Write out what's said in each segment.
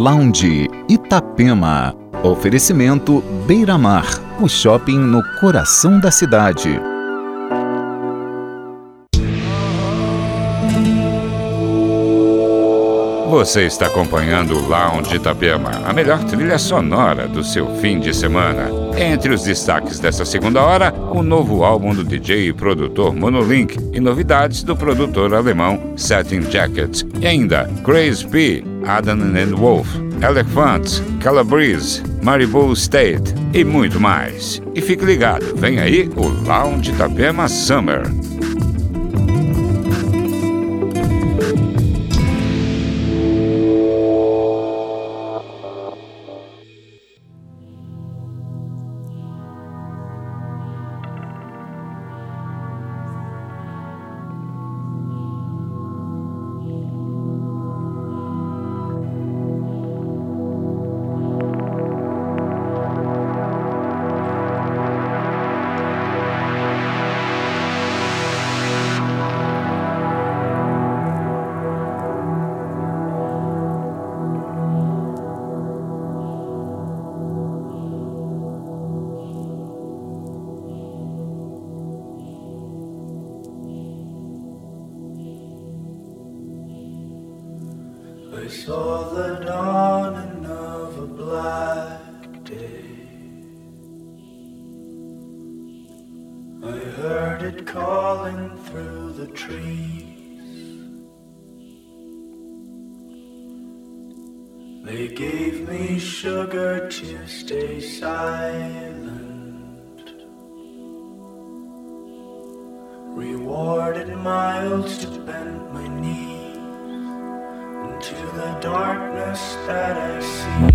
Lounge Itapema. Oferecimento Beira Mar, o shopping no coração da cidade. Você está acompanhando o Lounge Itapema, a melhor trilha sonora do seu fim de semana. Entre os destaques dessa segunda hora, o novo álbum do DJ e produtor Monolink e novidades do produtor alemão Satin Jacket. E ainda Crazy P, Adam and Wolf, Elephants, Calabrese, Maribou State e muito mais. E fique ligado, vem aí o Lounge Itapema Summer. to bend my knee into the darkness that I see.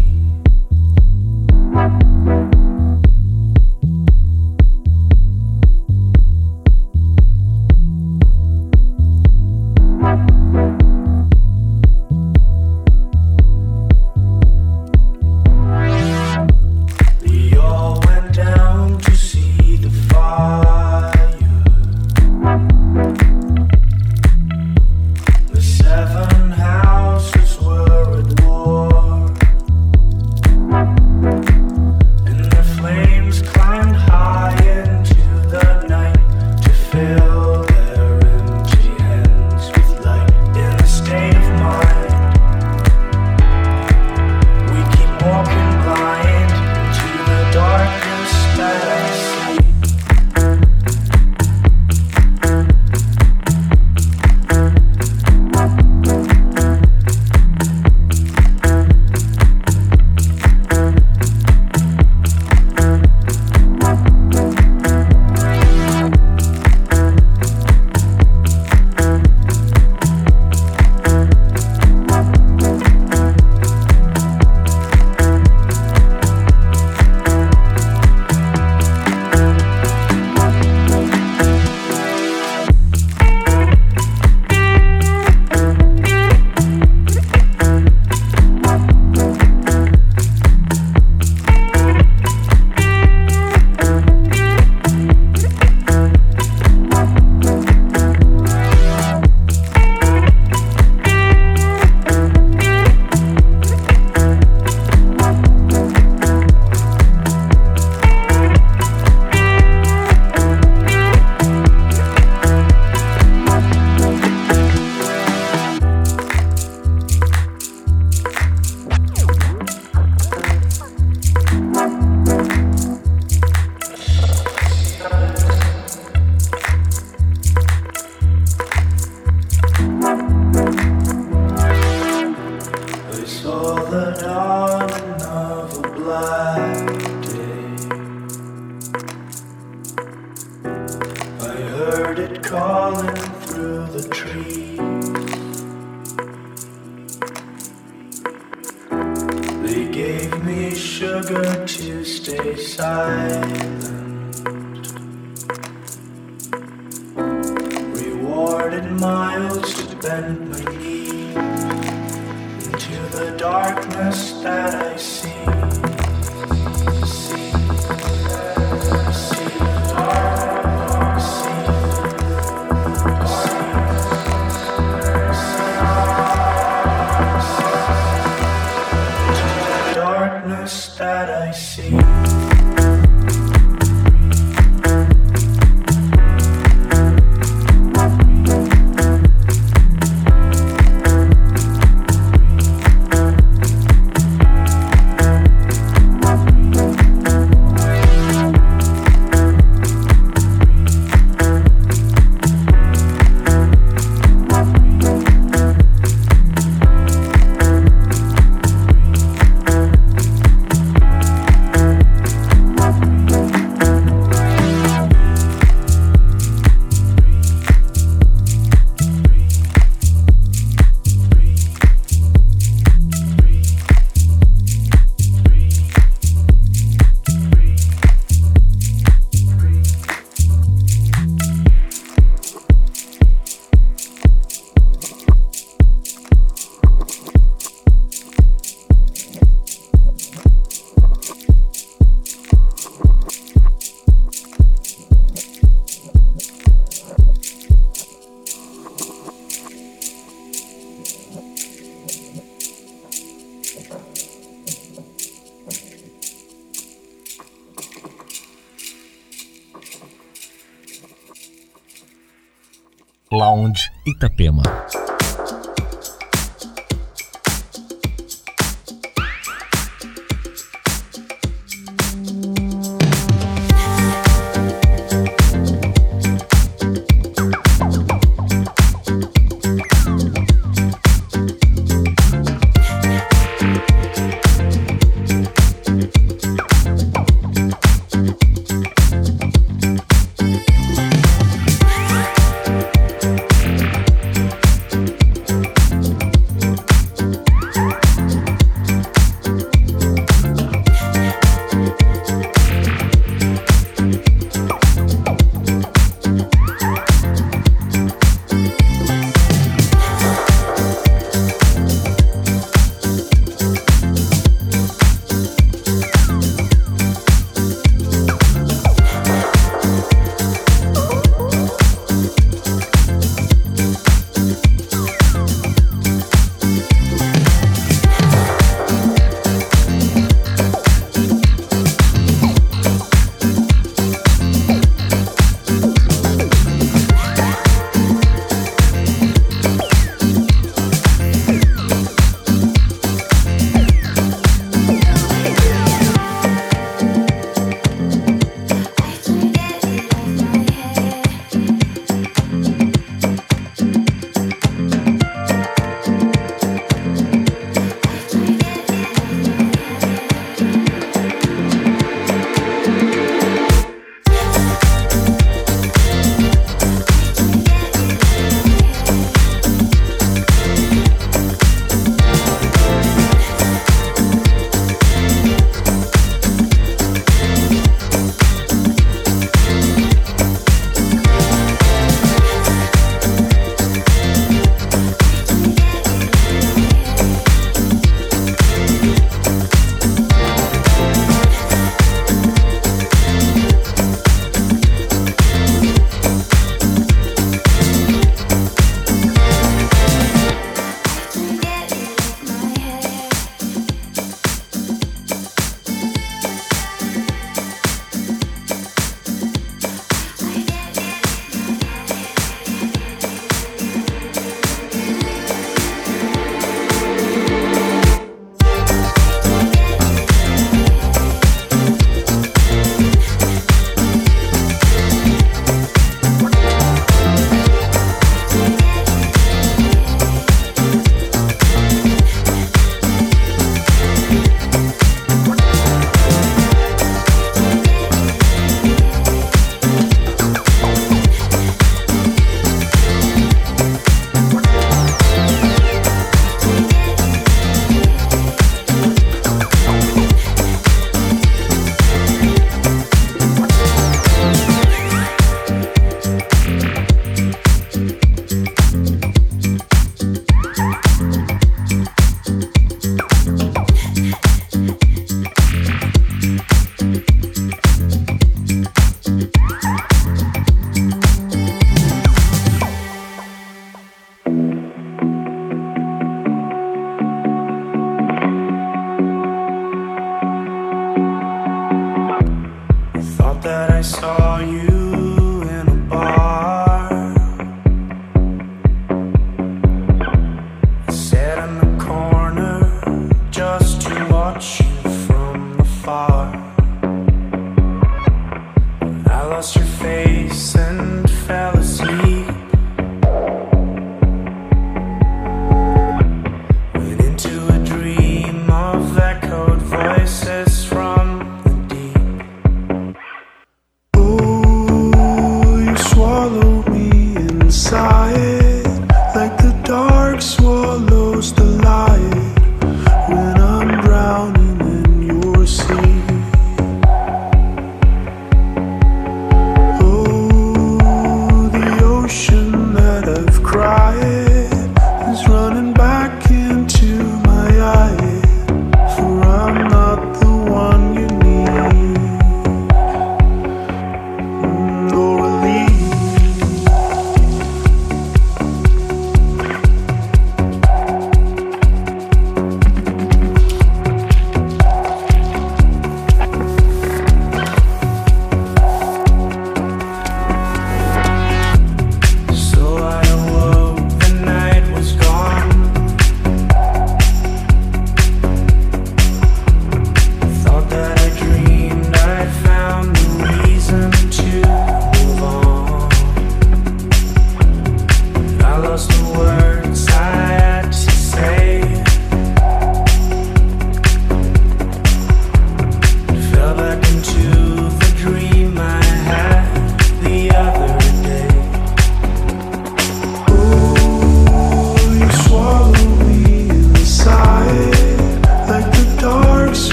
Itapema.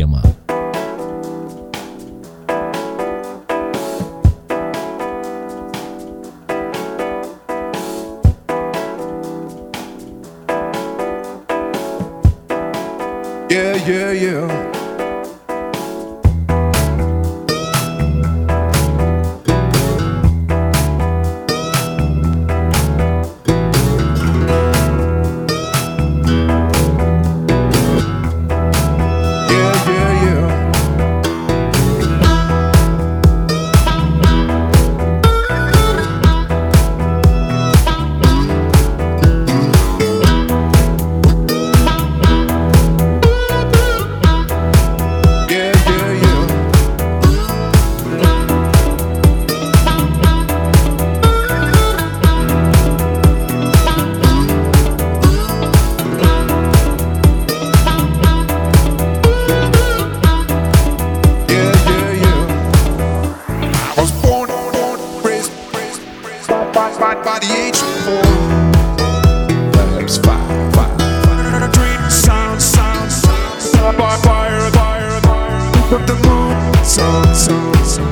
Itapema. Itapema.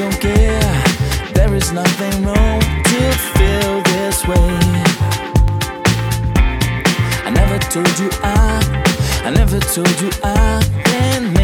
don't care. There is nothing wrong to feel this way. I never told you I, I never told you I, can.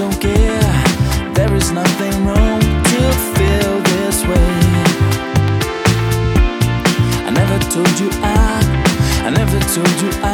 don't care. There is nothing wrong to feel this way. I never told you I, I never told you I.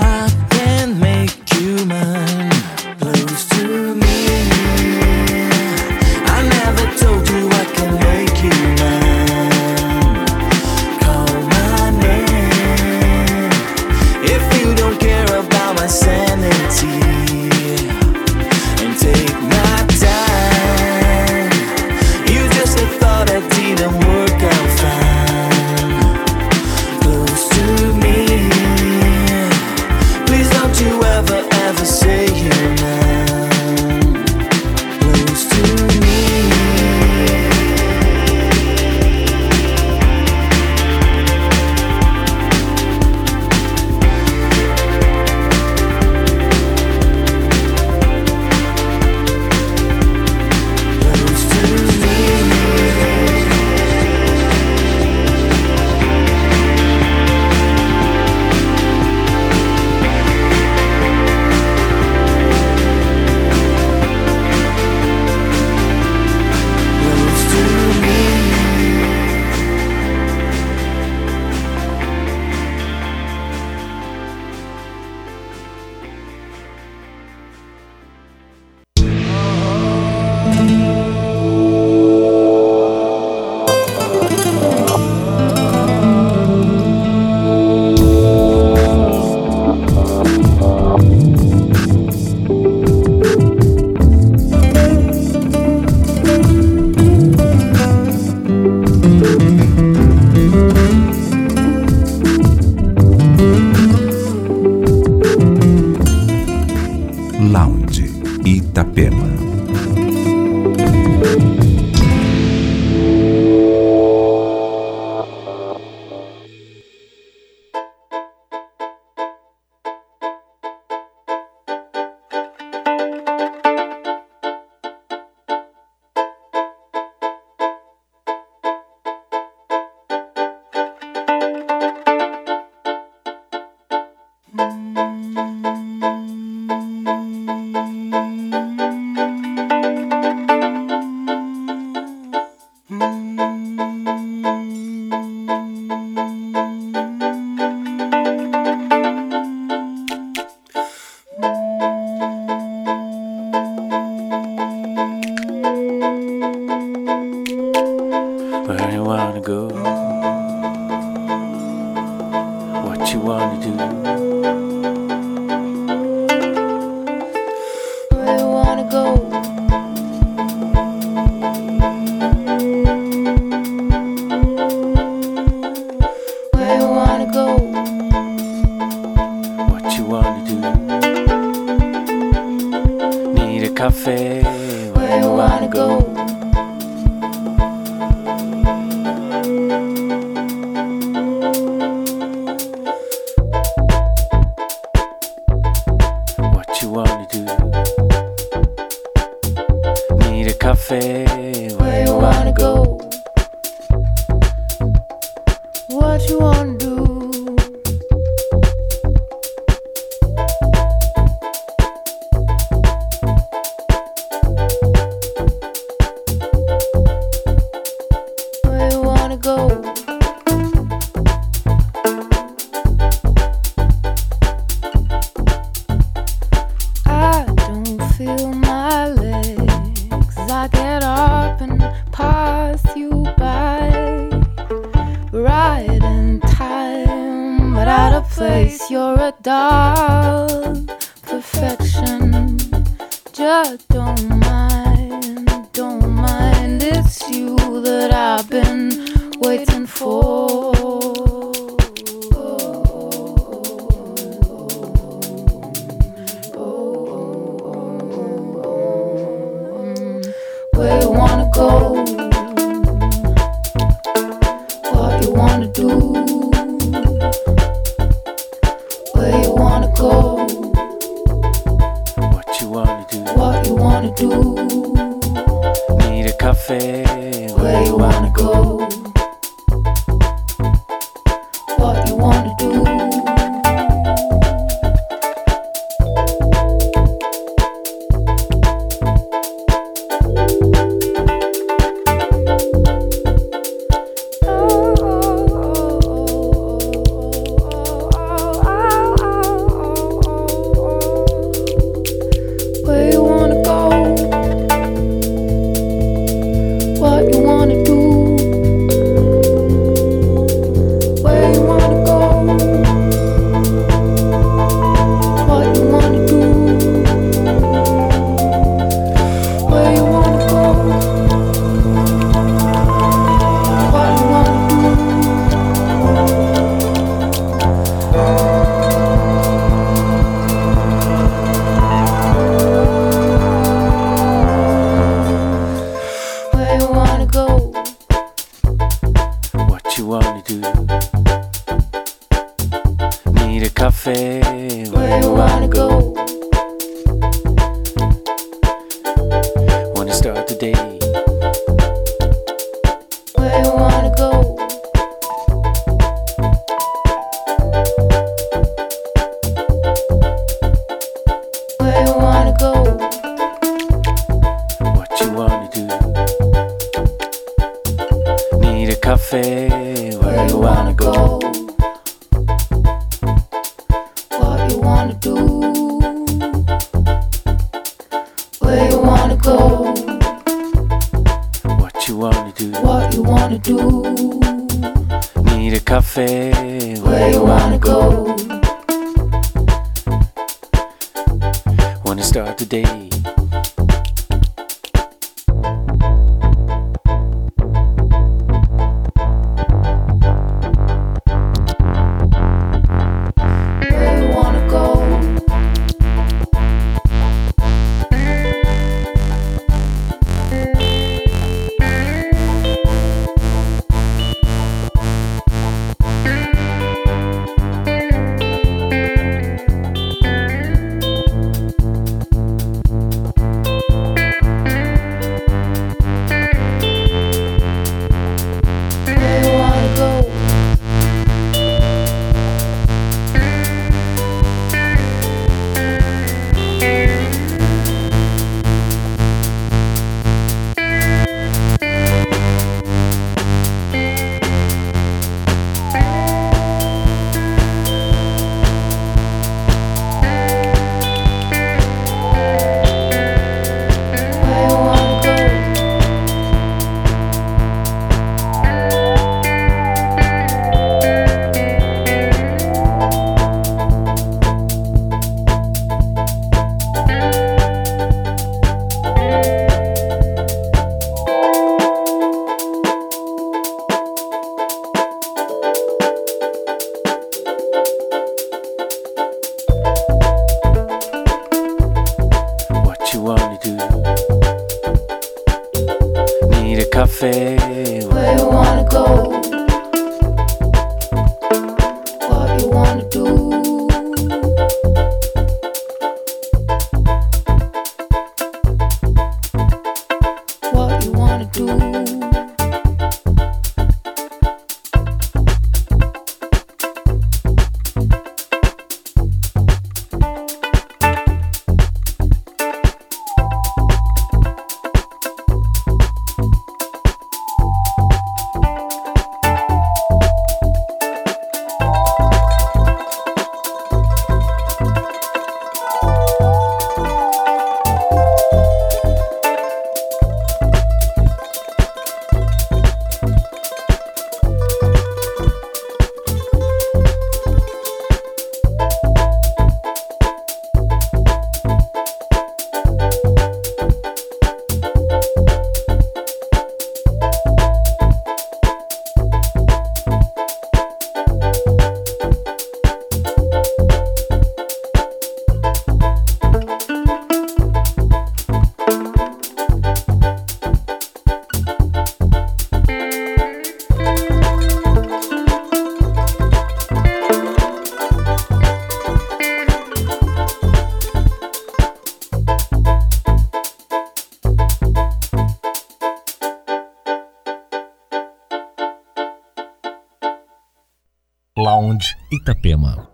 Itapema.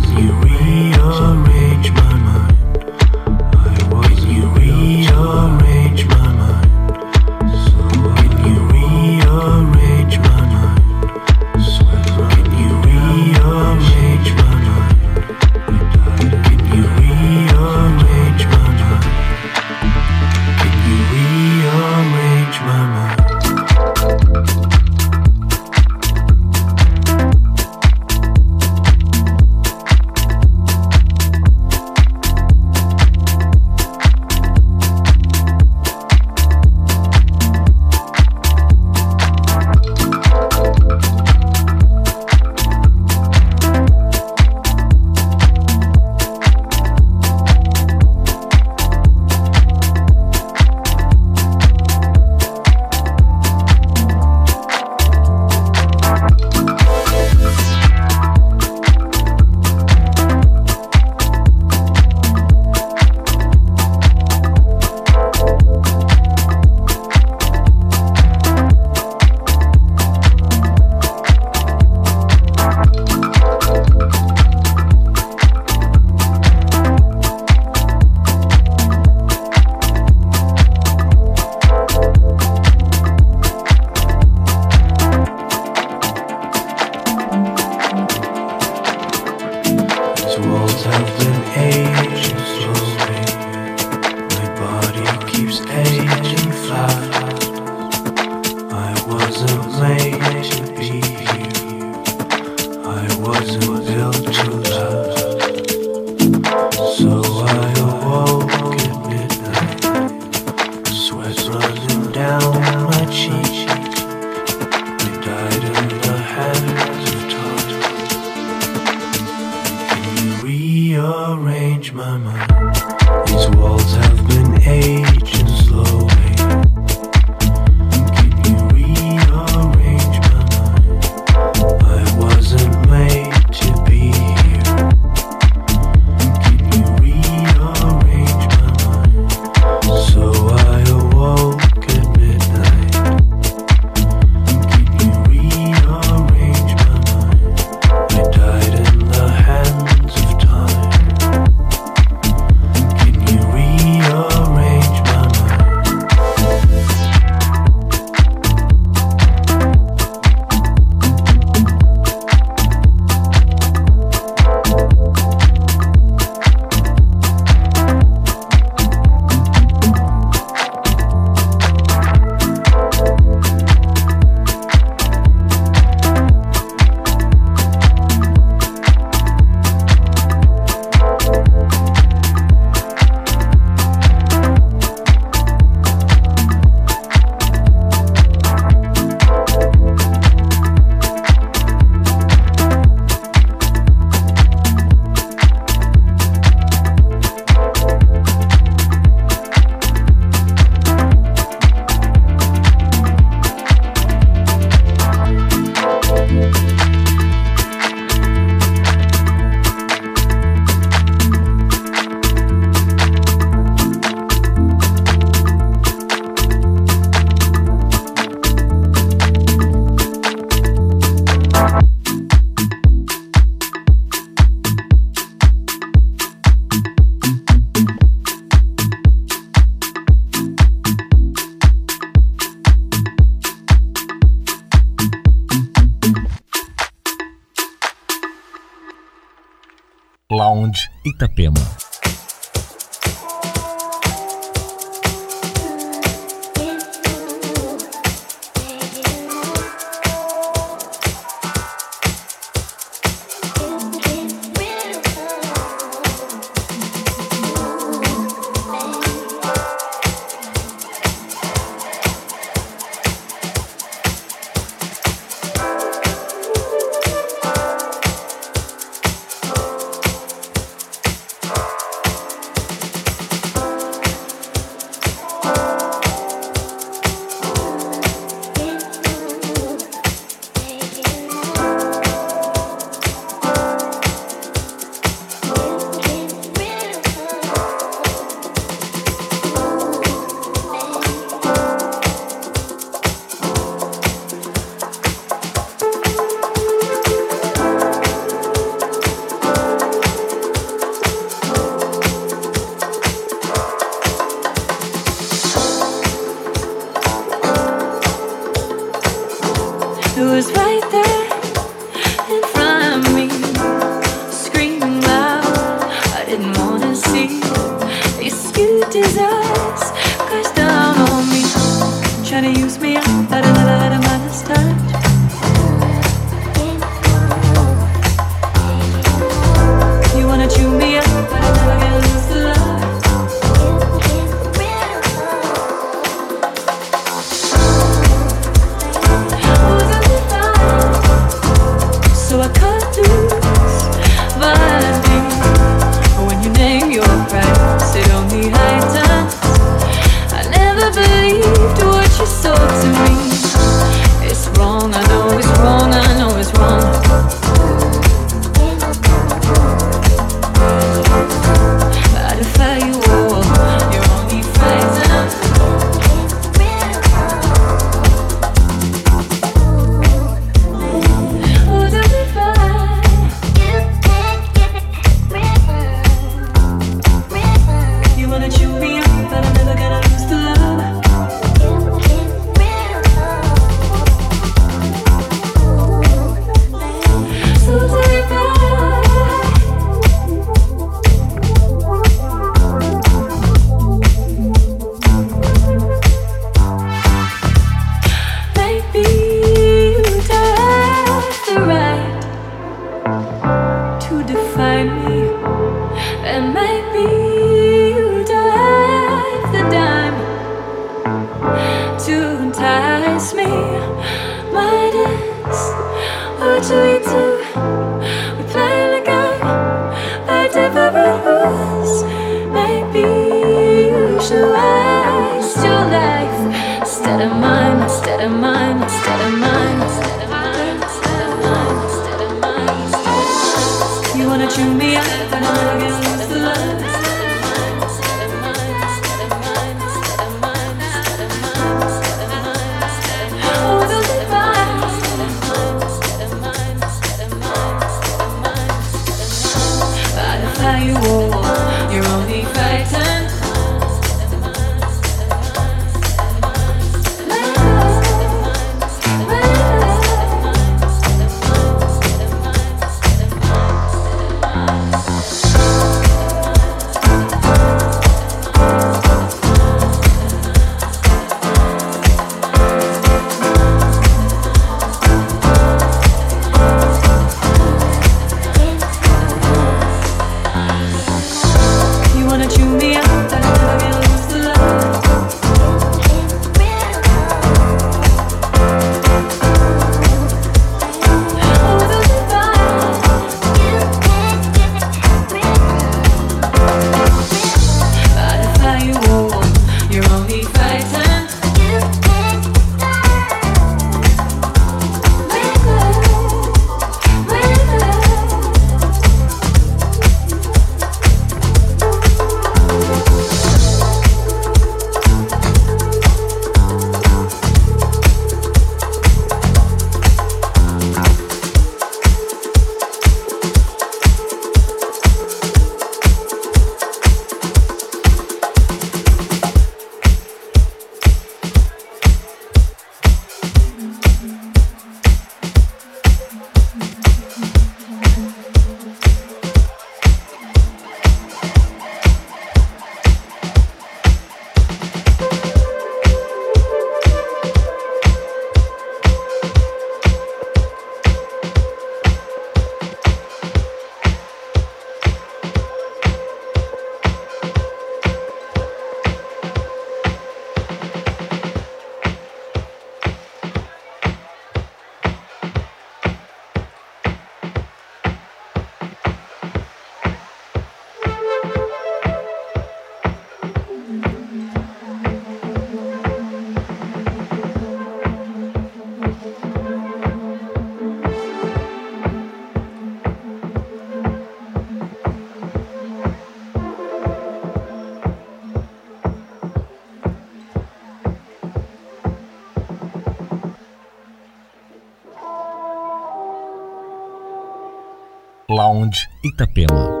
Lounge Itapema.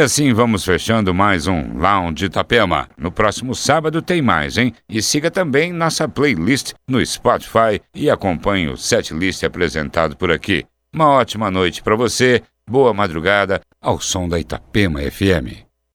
Assim vamos fechando mais um Lounge Itapema. No próximo sábado tem mais, hein? E siga também nossa playlist no Spotify e acompanhe o setlist apresentado por aqui. Uma ótima noite para você, boa madrugada ao som da Itapema FM.